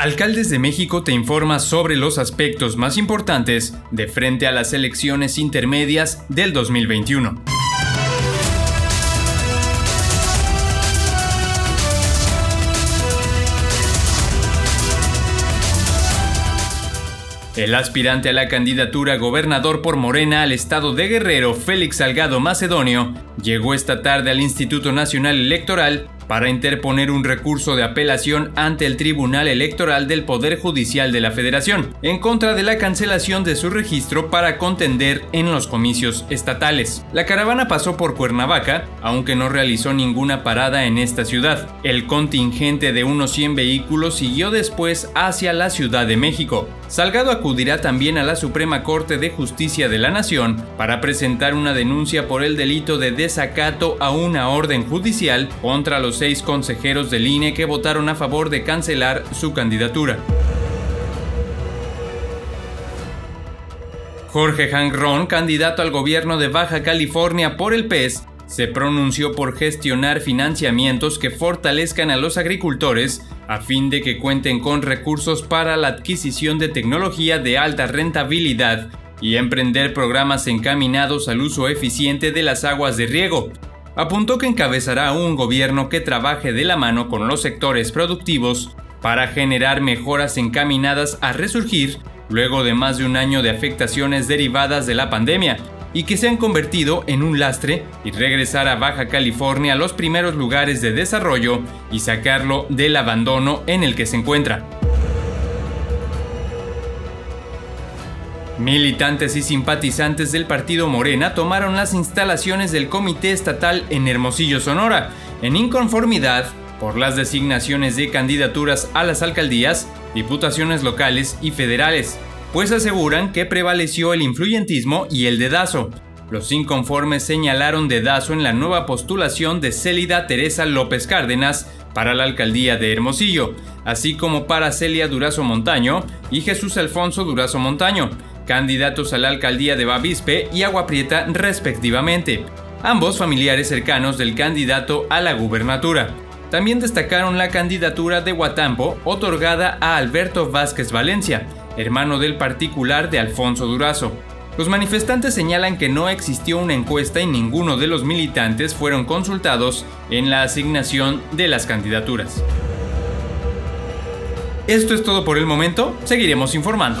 Alcaldes de México te informa sobre los aspectos más importantes de frente a las elecciones intermedias del 2021. El aspirante a la candidatura gobernador por Morena al estado de Guerrero, Félix Salgado Macedonio, llegó esta tarde al Instituto Nacional Electoral para interponer un recurso de apelación ante el Tribunal Electoral del Poder Judicial de la Federación, en contra de la cancelación de su registro para contender en los comicios estatales. La caravana pasó por Cuernavaca, aunque no realizó ninguna parada en esta ciudad. El contingente de unos 100 vehículos siguió después hacia la Ciudad de México. Salgado acudirá también a la Suprema Corte de Justicia de la Nación para presentar una denuncia por el delito de desacato a una orden judicial contra los seis consejeros del INE que votaron a favor de cancelar su candidatura. Jorge Ron, candidato al gobierno de Baja California por el PES, se pronunció por gestionar financiamientos que fortalezcan a los agricultores a fin de que cuenten con recursos para la adquisición de tecnología de alta rentabilidad y emprender programas encaminados al uso eficiente de las aguas de riego, apuntó que encabezará un gobierno que trabaje de la mano con los sectores productivos para generar mejoras encaminadas a resurgir luego de más de un año de afectaciones derivadas de la pandemia y que se han convertido en un lastre y regresar a Baja California a los primeros lugares de desarrollo y sacarlo del abandono en el que se encuentra. Militantes y simpatizantes del partido Morena tomaron las instalaciones del Comité Estatal en Hermosillo, Sonora, en inconformidad por las designaciones de candidaturas a las alcaldías, diputaciones locales y federales, pues aseguran que prevaleció el influyentismo y el dedazo. Los inconformes señalaron dedazo en la nueva postulación de Célida Teresa López Cárdenas para la alcaldía de Hermosillo, así como para Celia Durazo Montaño y Jesús Alfonso Durazo Montaño, candidatos a la alcaldía de Bavispe y Agua Prieta respectivamente, ambos familiares cercanos del candidato a la gubernatura. También destacaron la candidatura de Guatampo otorgada a Alberto Vázquez Valencia, hermano del particular de Alfonso Durazo. Los manifestantes señalan que no existió una encuesta y ninguno de los militantes fueron consultados en la asignación de las candidaturas. Esto es todo por el momento, seguiremos informando.